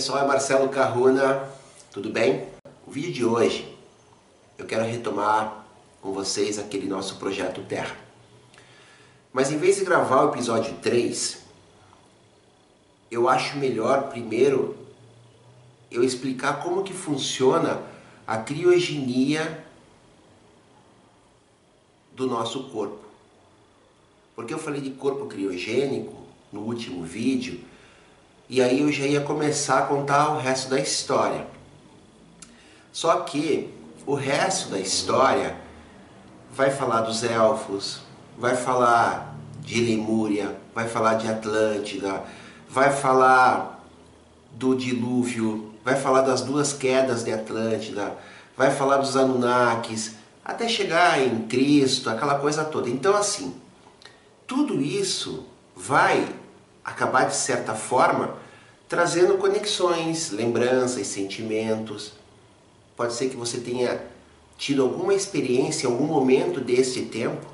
Pessoal, é Marcelo Carruna, tudo bem? O vídeo de hoje eu quero retomar com vocês aquele nosso projeto Terra. Mas em vez de gravar o episódio 3, eu acho melhor primeiro eu explicar como que funciona a criogenia do nosso corpo. Porque eu falei de corpo criogênico no último vídeo, e aí eu já ia começar a contar o resto da história. Só que o resto da história vai falar dos elfos, vai falar de Lemúria, vai falar de Atlântida, vai falar do dilúvio, vai falar das duas quedas de Atlântida, vai falar dos Anunnakis, até chegar em Cristo, aquela coisa toda. Então, assim, tudo isso vai acabar de certa forma trazendo conexões, lembranças, sentimentos. Pode ser que você tenha tido alguma experiência em algum momento desse tempo.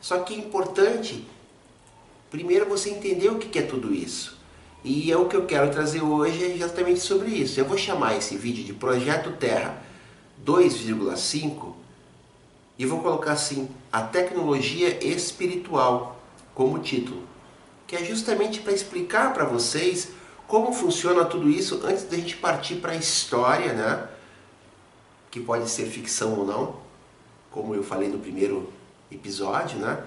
Só que é importante primeiro você entender o que é tudo isso. E é o que eu quero trazer hoje é exatamente sobre isso. Eu vou chamar esse vídeo de Projeto Terra 2,5 e vou colocar assim, a tecnologia espiritual como título, que é justamente para explicar para vocês como funciona tudo isso antes da gente partir para a história, né? Que pode ser ficção ou não, como eu falei no primeiro episódio, né?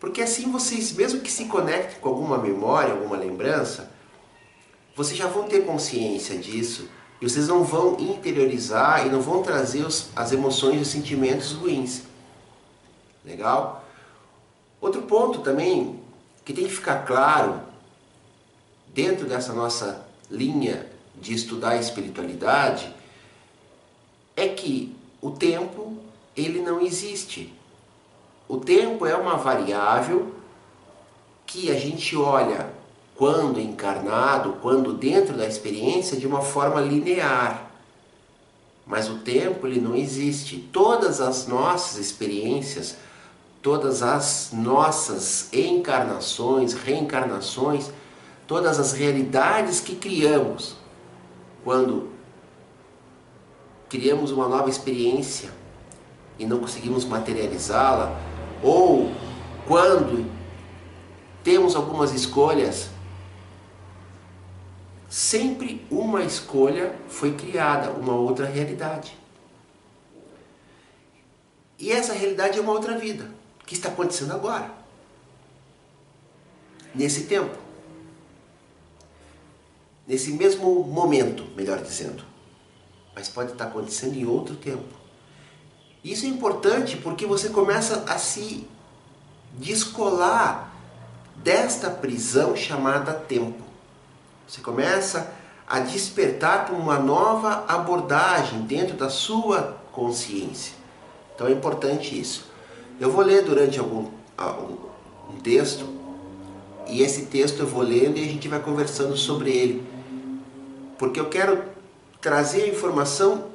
Porque assim vocês, mesmo que se conectem com alguma memória, alguma lembrança, vocês já vão ter consciência disso e vocês não vão interiorizar e não vão trazer os, as emoções e os sentimentos ruins. Legal? Outro ponto também que tem que ficar claro dentro dessa nossa linha de estudar a espiritualidade é que o tempo ele não existe. O tempo é uma variável que a gente olha quando encarnado, quando dentro da experiência, de uma forma linear. Mas o tempo ele não existe. Todas as nossas experiências, todas as nossas encarnações, reencarnações, todas as realidades que criamos, quando criamos uma nova experiência e não conseguimos materializá-la, ou quando temos algumas escolhas sempre uma escolha foi criada, uma outra realidade. E essa realidade é uma outra vida, que está acontecendo agora. Nesse tempo. Nesse mesmo momento, melhor dizendo. Mas pode estar acontecendo em outro tempo. Isso é importante porque você começa a se descolar desta prisão chamada tempo. Você começa a despertar para uma nova abordagem dentro da sua consciência. Então é importante isso. Eu vou ler durante algum um texto e esse texto eu vou lendo e a gente vai conversando sobre ele, porque eu quero trazer a informação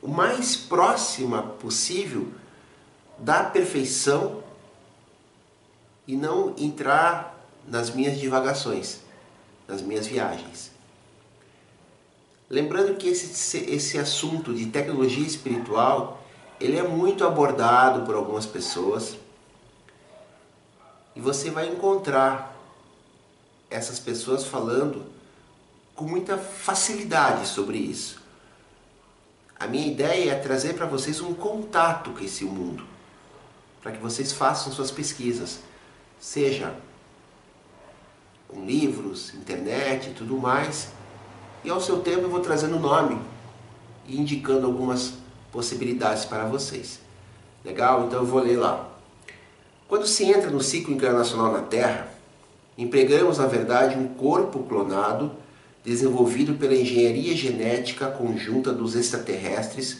o mais próxima possível da perfeição e não entrar nas minhas divagações nas minhas viagens. Lembrando que esse, esse assunto de tecnologia espiritual, ele é muito abordado por algumas pessoas e você vai encontrar essas pessoas falando com muita facilidade sobre isso. A minha ideia é trazer para vocês um contato com esse mundo, para que vocês façam suas pesquisas, seja com livros, internet e tudo mais. E ao seu tempo eu vou trazendo o nome e indicando algumas possibilidades para vocês. Legal? Então eu vou ler lá. Quando se entra no ciclo encarnacional na Terra, empregamos na verdade um corpo clonado desenvolvido pela engenharia genética conjunta dos extraterrestres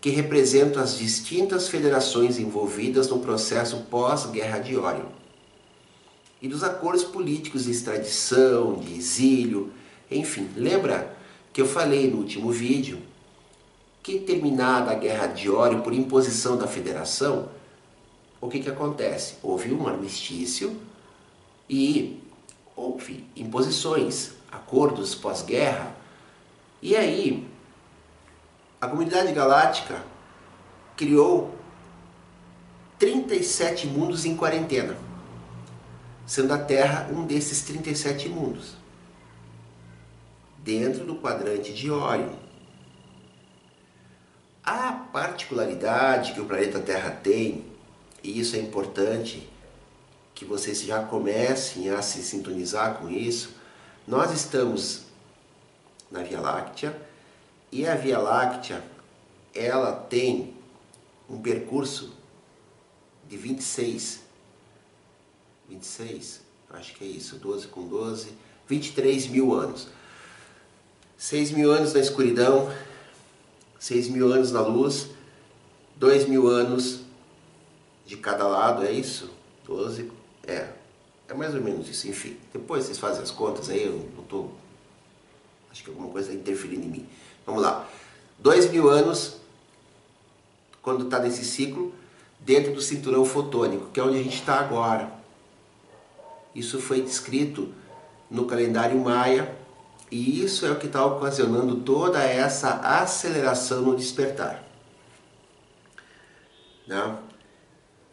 que representam as distintas federações envolvidas no processo pós-guerra de Orion e dos acordos políticos de extradição, de exílio, enfim. Lembra que eu falei no último vídeo que terminada a guerra de Ório por imposição da federação, o que, que acontece? Houve um armistício e houve imposições. acordos pós-guerra. E aí, a comunidade galáctica criou 37 mundos em quarentena, sendo a Terra um desses 37 mundos, dentro do quadrante de Órion. A particularidade que o planeta Terra tem, e isso é importante que vocês já comecem a se sintonizar com isso, nós estamos na Via Láctea e a Via Láctea ela tem um percurso de 26, 26, acho que é isso, 12 com 12, 23 mil anos. 6 mil anos na escuridão, 6 mil anos na luz, 2 mil anos de cada lado, é isso? 12, é, é mais ou menos isso, enfim. Depois vocês fazem as contas aí, eu não estou. Acho que alguma coisa está interferindo em mim. Vamos lá. Dois mil anos, quando está nesse ciclo, dentro do cinturão fotônico, que é onde a gente está agora. Isso foi descrito no calendário maia e isso é o que está ocasionando toda essa aceleração no despertar. Né?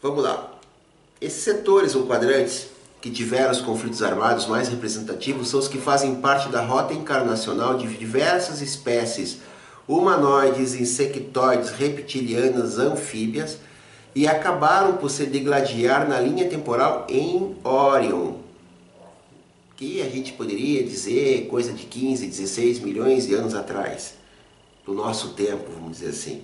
Vamos lá. Esses setores ou quadrantes que tiveram os conflitos armados mais representativos são os que fazem parte da rota encarnacional de diversas espécies humanoides, insectoides, reptilianas, anfíbias e acabaram por se degladiar na linha temporal em Orion, que a gente poderia dizer coisa de 15, 16 milhões de anos atrás, do nosso tempo, vamos dizer assim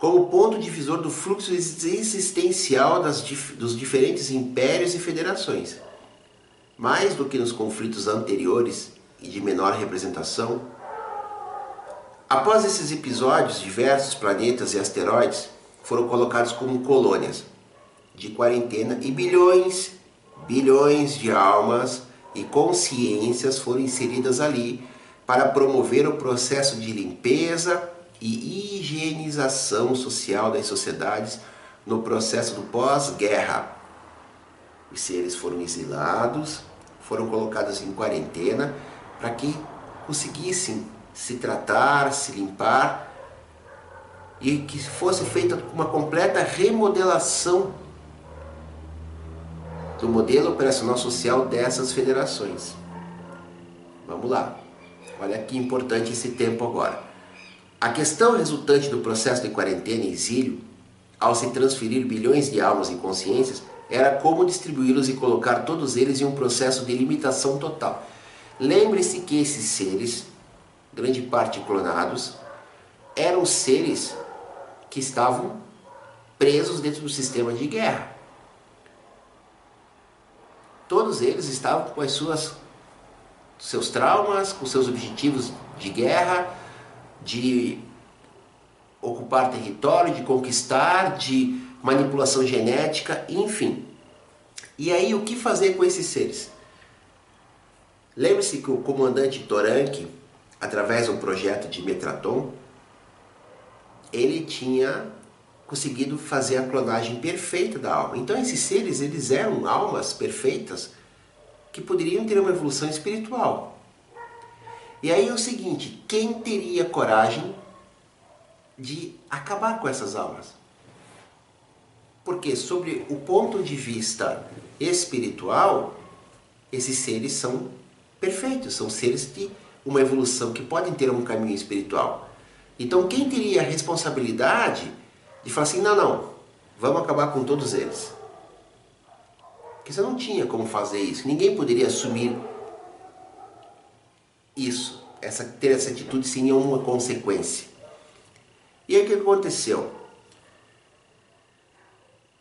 como ponto divisor do fluxo existencial das, dos diferentes impérios e federações. Mais do que nos conflitos anteriores e de menor representação, após esses episódios, diversos planetas e asteroides foram colocados como colônias de quarentena e bilhões, bilhões de almas e consciências foram inseridas ali para promover o processo de limpeza e higienização social das sociedades no processo do pós-guerra. Os seres foram exilados, foram colocados em quarentena para que conseguissem se tratar, se limpar e que fosse feita uma completa remodelação do modelo operacional social dessas federações. Vamos lá. Olha que importante esse tempo agora. A questão resultante do processo de quarentena e exílio, ao se transferir bilhões de almas e consciências, era como distribuí-los e colocar todos eles em um processo de limitação total. Lembre-se que esses seres, grande parte clonados, eram seres que estavam presos dentro do sistema de guerra. Todos eles estavam com as suas seus traumas, com seus objetivos de guerra, de ocupar território, de conquistar, de manipulação genética, enfim. E aí, o que fazer com esses seres? Lembre-se que o comandante Toranque, através do projeto de Metraton, ele tinha conseguido fazer a clonagem perfeita da alma. Então esses seres, eles eram almas perfeitas que poderiam ter uma evolução espiritual. E aí é o seguinte, quem teria coragem de acabar com essas almas? Porque sobre o ponto de vista espiritual, esses seres são perfeitos, são seres de uma evolução que podem ter um caminho espiritual. Então quem teria a responsabilidade de falar assim, não, não, vamos acabar com todos eles? Porque você não tinha como fazer isso, ninguém poderia assumir isso, essa, ter essa atitude sem nenhuma consequência. E aí o que aconteceu?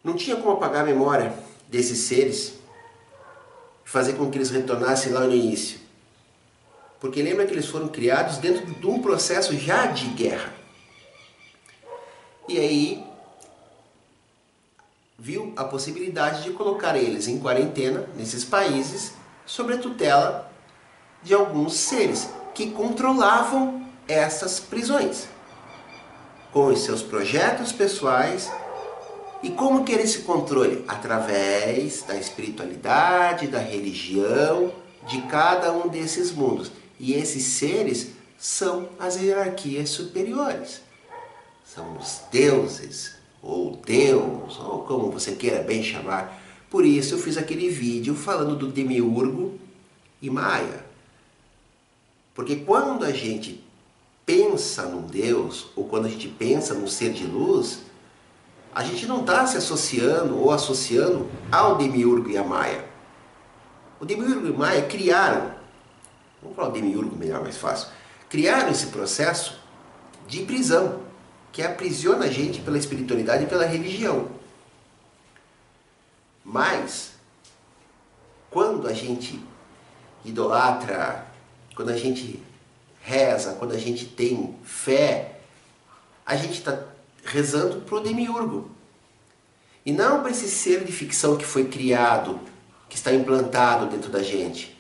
Não tinha como apagar a memória desses seres fazer com que eles retornassem lá no início. Porque lembra que eles foram criados dentro de um processo já de guerra. E aí viu a possibilidade de colocar eles em quarentena nesses países sob a tutela de alguns seres que controlavam essas prisões com os seus projetos pessoais. E como que era esse controle? Através da espiritualidade, da religião de cada um desses mundos. E esses seres são as hierarquias superiores. São os deuses, ou Deus, ou como você queira bem chamar. Por isso eu fiz aquele vídeo falando do demiurgo e Maia. Porque quando a gente pensa num Deus, ou quando a gente pensa num ser de luz, a gente não está se associando ou associando ao demiurgo e a Maia. O demiurgo e Maia criaram, vamos falar o demiurgo melhor, mais fácil, criaram esse processo de prisão, que aprisiona a gente pela espiritualidade e pela religião. Mas, quando a gente idolatra, quando a gente reza, quando a gente tem fé, a gente está rezando para o demiurgo. E não para esse ser de ficção que foi criado, que está implantado dentro da gente.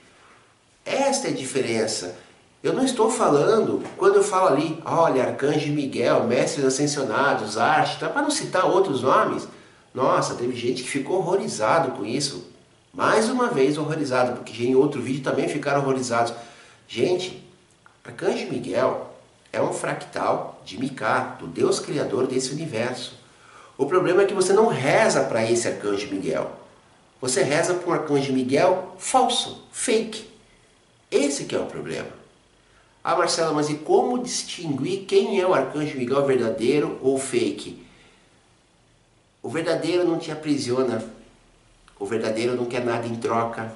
Esta é a diferença. Eu não estou falando, quando eu falo ali, olha, Arcanjo Miguel, Mestres Ascensionados, Arte, tá, para não citar outros nomes. Nossa, teve gente que ficou horrorizado com isso. Mais uma vez horrorizado, porque em outro vídeo também ficaram horrorizados. Gente, Arcanjo Miguel é um fractal de Micá, do Deus Criador desse universo. O problema é que você não reza para esse Arcanjo Miguel. Você reza para um Arcanjo Miguel falso, fake. Esse que é o problema. Ah, Marcelo, mas e como distinguir quem é o Arcanjo Miguel verdadeiro ou fake? O verdadeiro não te aprisiona. O verdadeiro não quer nada em troca.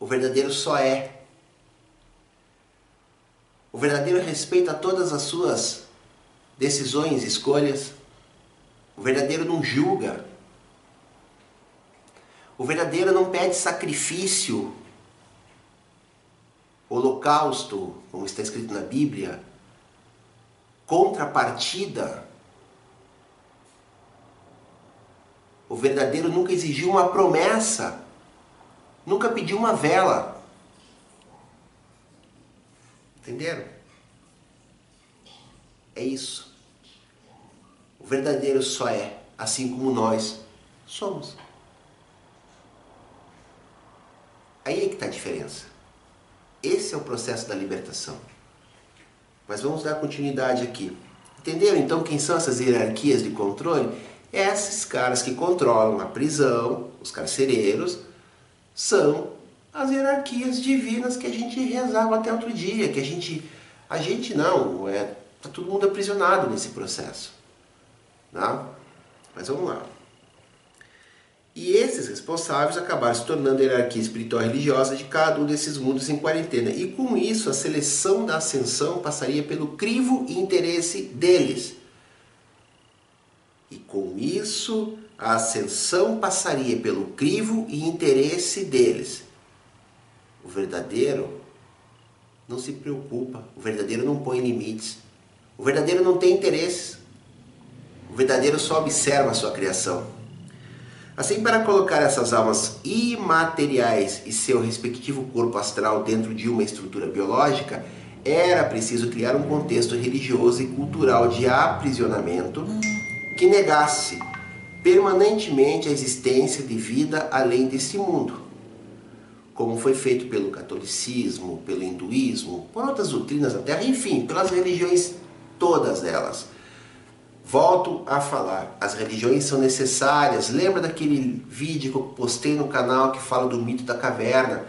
O verdadeiro só é. O verdadeiro respeita todas as suas decisões, escolhas. O verdadeiro não julga. O verdadeiro não pede sacrifício, holocausto, como está escrito na Bíblia, contrapartida. O verdadeiro nunca exigiu uma promessa, nunca pediu uma vela. Entenderam? É isso. O verdadeiro só é, assim como nós somos. Aí é que está a diferença. Esse é o processo da libertação. Mas vamos dar continuidade aqui. Entenderam então quem são essas hierarquias de controle? Esses caras que controlam a prisão, os carcereiros, são as hierarquias divinas que a gente rezava até outro dia, que a gente, a gente não, é, tá todo mundo aprisionado nesse processo, tá? Mas vamos lá. E esses responsáveis acabaram se tornando a hierarquia espiritual religiosa de cada um desses mundos em quarentena. E com isso, a seleção da ascensão passaria pelo crivo e interesse deles. E com isso, a ascensão passaria pelo crivo e interesse deles. O verdadeiro não se preocupa, o verdadeiro não põe limites, o verdadeiro não tem interesses, o verdadeiro só observa a sua criação. Assim, para colocar essas almas imateriais e seu respectivo corpo astral dentro de uma estrutura biológica, era preciso criar um contexto religioso e cultural de aprisionamento que negasse permanentemente a existência de vida além desse mundo como foi feito pelo catolicismo, pelo hinduísmo, por outras doutrinas da Terra, enfim, pelas religiões todas elas. Volto a falar, as religiões são necessárias. Lembra daquele vídeo que eu postei no canal que fala do mito da caverna?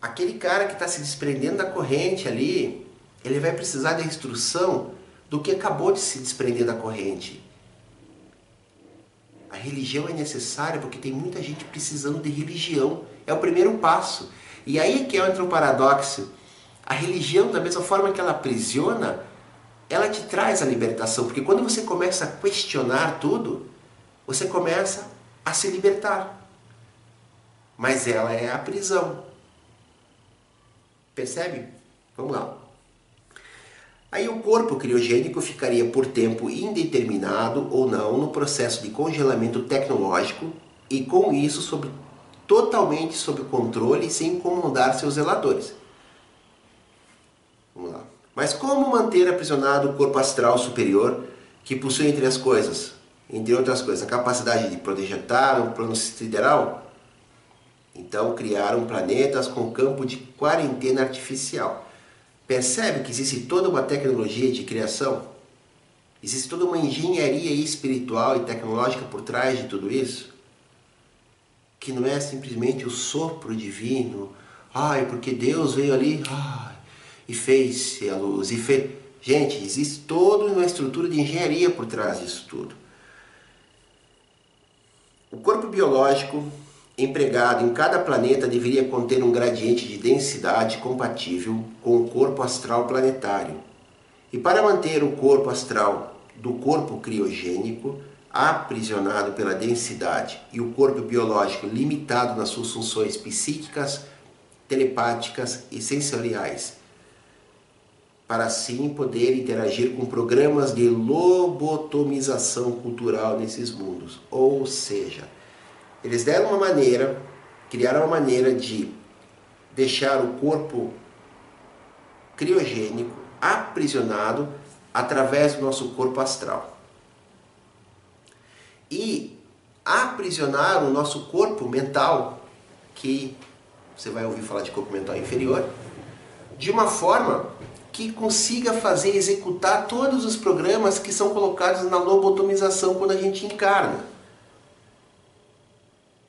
Aquele cara que está se desprendendo da corrente ali, ele vai precisar da instrução do que acabou de se desprender da corrente. A religião é necessária porque tem muita gente precisando de religião. É o primeiro passo. E aí que entra o paradoxo. A religião, da mesma forma que ela aprisiona, ela te traz a libertação. Porque quando você começa a questionar tudo, você começa a se libertar. Mas ela é a prisão. Percebe? Vamos lá. Aí o corpo criogênico ficaria por tempo indeterminado ou não no processo de congelamento tecnológico e com isso sobre, totalmente sob controle sem incomodar seus zeladores. Mas como manter aprisionado o corpo astral superior que possui entre as coisas, entre outras coisas, a capacidade de projetar um plano sideral? Então criaram planetas com campo de quarentena artificial. Percebe que existe toda uma tecnologia de criação? Existe toda uma engenharia espiritual e tecnológica por trás de tudo isso? Que não é simplesmente o sopro divino, ai, porque Deus veio ali ai, e fez a luz, e fez. Gente, existe toda uma estrutura de engenharia por trás disso tudo. O corpo biológico empregado em cada planeta deveria conter um gradiente de densidade compatível com o corpo astral planetário. E para manter o corpo astral do corpo criogênico aprisionado pela densidade e o corpo biológico limitado nas suas funções psíquicas, telepáticas e sensoriais, para assim poder interagir com programas de lobotomização cultural nesses mundos. Ou seja, eles deram uma maneira, criaram uma maneira de deixar o corpo criogênico aprisionado através do nosso corpo astral. E aprisionar o nosso corpo mental, que você vai ouvir falar de corpo mental inferior, de uma forma que consiga fazer executar todos os programas que são colocados na lobotomização quando a gente encarna.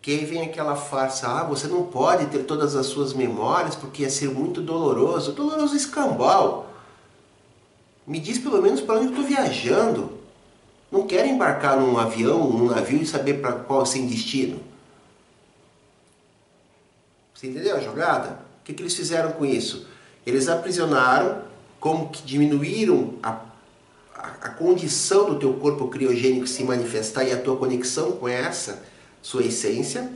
Que aí vem aquela farsa, ah, você não pode ter todas as suas memórias porque ia ser muito doloroso. Doloroso escambau. Me diz pelo menos para onde eu estou viajando. Não quero embarcar num avião, num navio e saber para qual sem destino. Você entendeu a jogada? O que, que eles fizeram com isso? Eles aprisionaram como que diminuíram a, a, a condição do teu corpo criogênico se manifestar e a tua conexão com essa sua essência,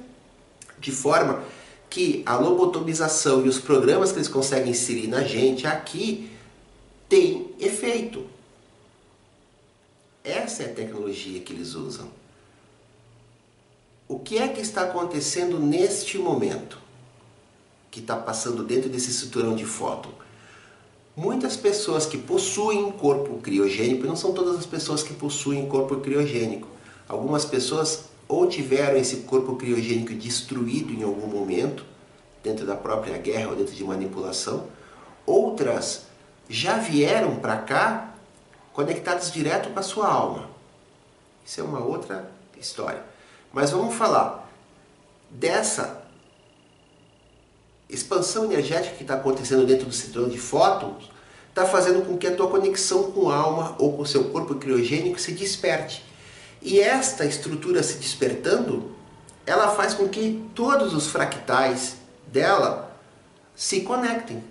de forma que a lobotomização e os programas que eles conseguem inserir na gente aqui tem efeito. Essa é a tecnologia que eles usam. O que é que está acontecendo neste momento? Que está passando dentro desse cinturão de fóton? Muitas pessoas que possuem um corpo criogênico, não são todas as pessoas que possuem corpo criogênico. Algumas pessoas ou tiveram esse corpo criogênico destruído em algum momento, dentro da própria guerra ou dentro de manipulação, outras já vieram para cá conectadas direto com a sua alma. Isso é uma outra história. Mas vamos falar dessa expansão energética que está acontecendo dentro do cinturão de fótons está fazendo com que a tua conexão com a alma ou com o seu corpo criogênico se desperte. E esta estrutura se despertando, ela faz com que todos os fractais dela se conectem.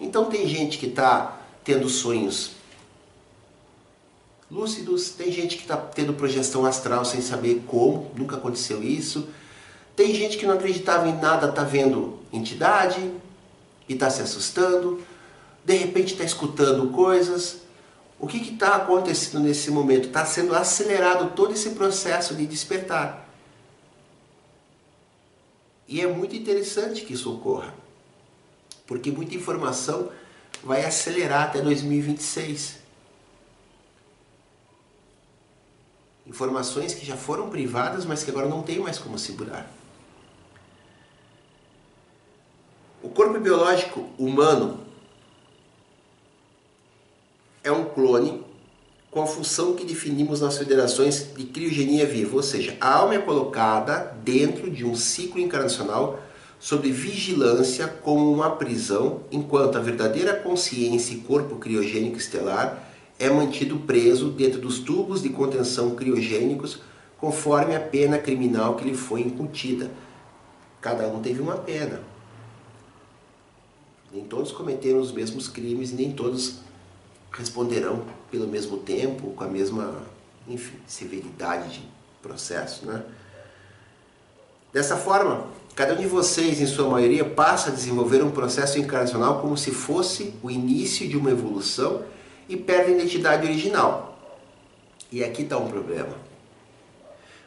Então tem gente que está tendo sonhos lúcidos, tem gente que está tendo projeção astral sem saber como, nunca aconteceu isso. Tem gente que não acreditava em nada, está vendo entidade e está se assustando. De repente está escutando coisas. O que está acontecendo nesse momento? Está sendo acelerado todo esse processo de despertar. E é muito interessante que isso ocorra, porque muita informação vai acelerar até 2026. Informações que já foram privadas, mas que agora não tem mais como segurar. O corpo biológico humano é um clone com a função que definimos nas federações de criogenia viva, ou seja, a alma é colocada dentro de um ciclo encarnacional sob vigilância como uma prisão, enquanto a verdadeira consciência e corpo criogênico estelar é mantido preso dentro dos tubos de contenção criogênicos conforme a pena criminal que lhe foi incutida. Cada um teve uma pena. Nem todos cometeram os mesmos crimes nem todos responderão pelo mesmo tempo, com a mesma, enfim, severidade de processo, né? Dessa forma, cada um de vocês, em sua maioria, passa a desenvolver um processo encarnacional como se fosse o início de uma evolução e perde a identidade original. E aqui está um problema.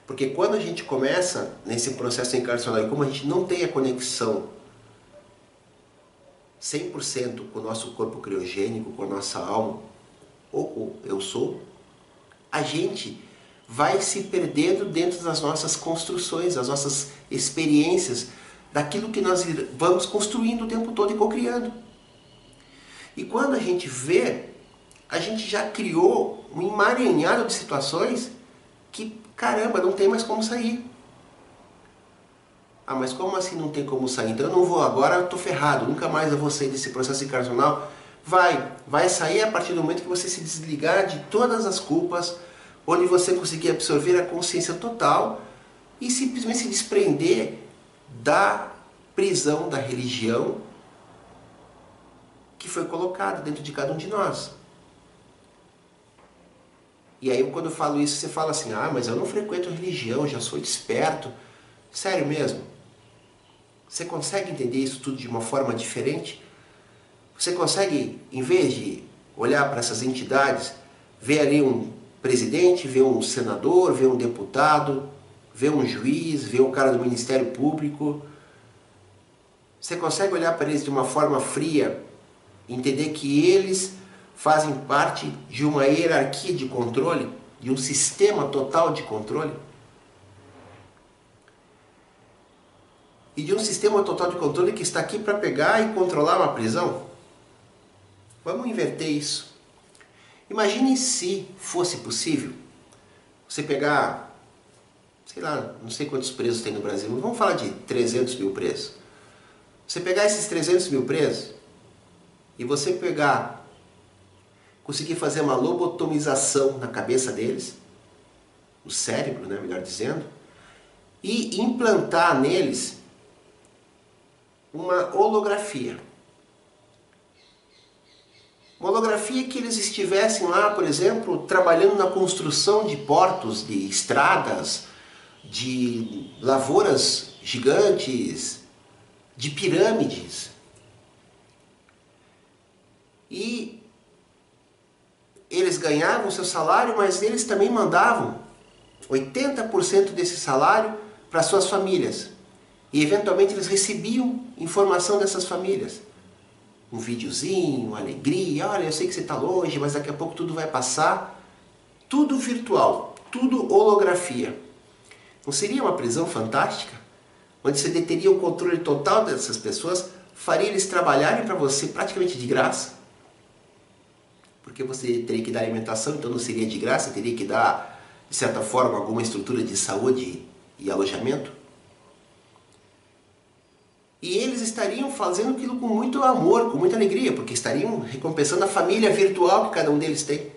Porque quando a gente começa nesse processo encarnacional e como a gente não tem a conexão 100% com o nosso corpo criogênico, com a nossa alma, ou eu sou, a gente vai se perdendo dentro das nossas construções, das nossas experiências, daquilo que nós vamos construindo o tempo todo e cocriando. E quando a gente vê, a gente já criou um emaranhado de situações que, caramba, não tem mais como sair. Ah, mas como assim não tem como sair? Então eu não vou agora, eu estou ferrado, nunca mais eu vou sair desse processo encarnacional. Vai, vai sair a partir do momento que você se desligar de todas as culpas, onde você conseguir absorver a consciência total e simplesmente se desprender da prisão da religião que foi colocada dentro de cada um de nós. E aí quando eu falo isso, você fala assim, ah, mas eu não frequento religião, já sou desperto. Sério mesmo? Você consegue entender isso tudo de uma forma diferente? Você consegue, em vez de olhar para essas entidades, ver ali um presidente, ver um senador, ver um deputado, ver um juiz, ver um cara do Ministério Público, você consegue olhar para eles de uma forma fria, entender que eles fazem parte de uma hierarquia de controle, de um sistema total de controle? E de um sistema total de controle que está aqui para pegar e controlar uma prisão? Vamos inverter isso. Imagine se fosse possível você pegar, sei lá, não sei quantos presos tem no Brasil, mas vamos falar de 300 mil presos. Você pegar esses 300 mil presos e você pegar, conseguir fazer uma lobotomização na cabeça deles, no cérebro, né, melhor dizendo, e implantar neles uma holografia. Uma holografia que eles estivessem lá, por exemplo, trabalhando na construção de portos, de estradas, de lavouras gigantes, de pirâmides. E eles ganhavam seu salário, mas eles também mandavam 80% desse salário para suas famílias. E eventualmente eles recebiam informação dessas famílias. Um videozinho, alegria, olha, eu sei que você está longe, mas daqui a pouco tudo vai passar. Tudo virtual, tudo holografia. Não seria uma prisão fantástica? Onde você deteria o controle total dessas pessoas, faria eles trabalharem para você praticamente de graça? Porque você teria que dar alimentação, então não seria de graça, teria que dar, de certa forma, alguma estrutura de saúde e alojamento? E eles estariam fazendo aquilo com muito amor, com muita alegria, porque estariam recompensando a família virtual que cada um deles tem.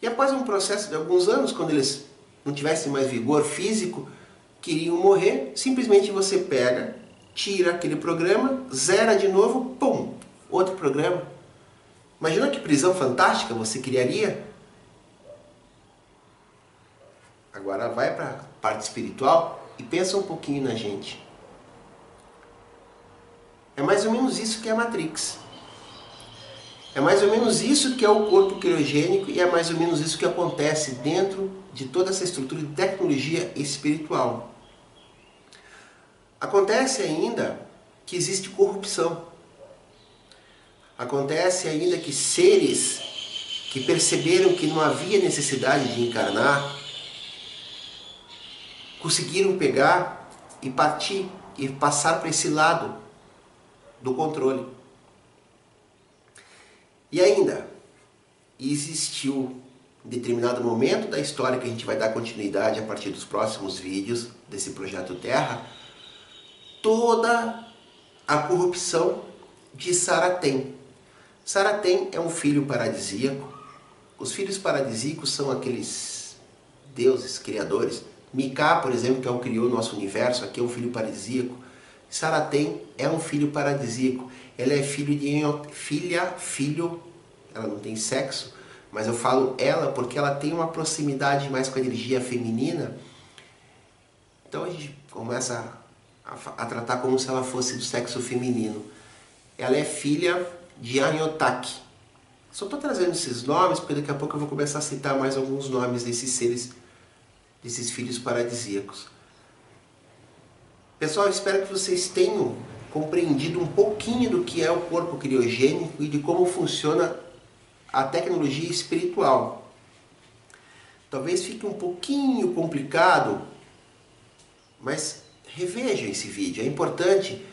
E após um processo de alguns anos, quando eles não tivessem mais vigor físico, queriam morrer, simplesmente você pega, tira aquele programa, zera de novo, pum, outro programa. Imagina que prisão fantástica você criaria. Agora vai para a parte espiritual e pensa um pouquinho na gente. É mais ou menos isso que é a Matrix. É mais ou menos isso que é o corpo criogênico e é mais ou menos isso que acontece dentro de toda essa estrutura de tecnologia espiritual. Acontece ainda que existe corrupção. Acontece ainda que seres que perceberam que não havia necessidade de encarnar conseguiram pegar e partir e passar para esse lado do controle. E ainda, existiu em determinado momento da história que a gente vai dar continuidade a partir dos próximos vídeos desse projeto Terra, toda a corrupção de Saratem. Saratem é um filho paradisíaco. Os filhos paradisíacos são aqueles deuses criadores Miká, por exemplo, que é o criou o nosso universo, aqui é um filho paradisíaco. Saratem é um filho paradisíaco. Ela é filho de filha, filho, ela não tem sexo, mas eu falo ela porque ela tem uma proximidade mais com a energia feminina. Então a gente começa a, a tratar como se ela fosse do sexo feminino. Ela é filha de Anyotak. Só estou trazendo esses nomes porque daqui a pouco eu vou começar a citar mais alguns nomes desses seres desses filhos paradisíacos. Pessoal, espero que vocês tenham compreendido um pouquinho do que é o corpo criogênico e de como funciona a tecnologia espiritual. Talvez fique um pouquinho complicado, mas revejam esse vídeo. É importante.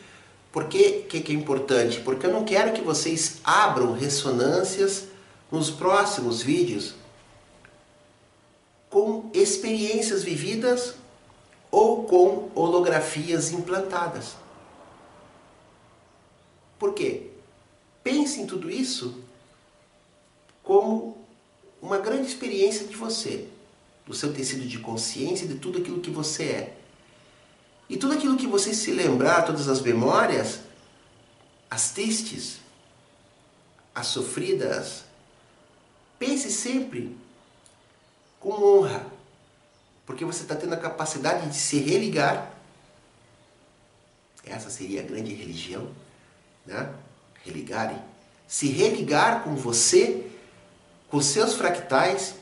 Por que, que é importante? Porque eu não quero que vocês abram ressonâncias nos próximos vídeos experiências vividas ou com holografias implantadas. Por quê? Pense em tudo isso como uma grande experiência de você, do seu tecido de consciência de tudo aquilo que você é. E tudo aquilo que você se lembrar, todas as memórias, as tristes, as sofridas, pense sempre com honra, porque você está tendo a capacidade de se religar. Essa seria a grande religião, né? Religar, se religar com você, com seus fractais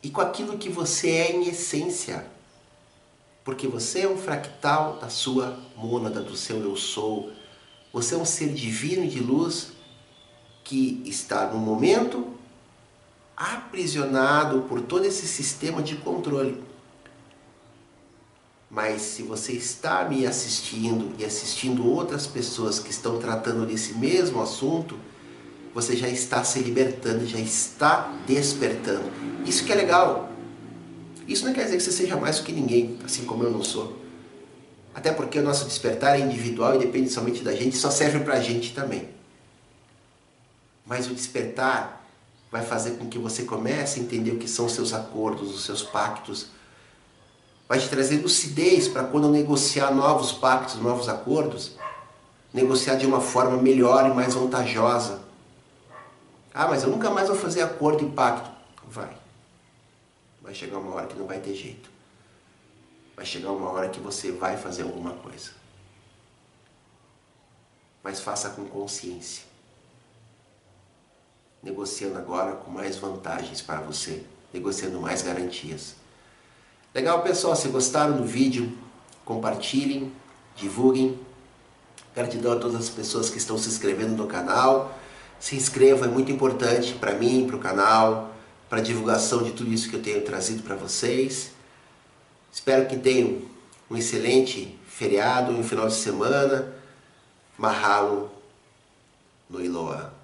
e com aquilo que você é em essência. Porque você é um fractal da sua mônada, do seu eu sou. Você é um ser divino de luz que está no momento aprisionado por todo esse sistema de controle. Mas se você está me assistindo e assistindo outras pessoas que estão tratando desse mesmo assunto, você já está se libertando, já está despertando. Isso que é legal. Isso não quer dizer que você seja mais do que ninguém, assim como eu não sou. Até porque o nosso despertar é individual e depende somente da gente, só serve para a gente também. Mas o despertar vai fazer com que você comece a entender o que são os seus acordos, os seus pactos. Vai te trazer lucidez para quando negociar novos pactos, novos acordos, negociar de uma forma melhor e mais vantajosa. Ah, mas eu nunca mais vou fazer acordo e pacto. Vai. Vai chegar uma hora que não vai ter jeito. Vai chegar uma hora que você vai fazer alguma coisa. Mas faça com consciência negociando agora com mais vantagens para você, negociando mais garantias. Legal, pessoal? Se gostaram do vídeo, compartilhem, divulguem. Gratidão a todas as pessoas que estão se inscrevendo no canal. Se inscreva, é muito importante para mim, para o canal, para a divulgação de tudo isso que eu tenho trazido para vocês. Espero que tenham um excelente feriado, um final de semana. Mahalo no Iloa.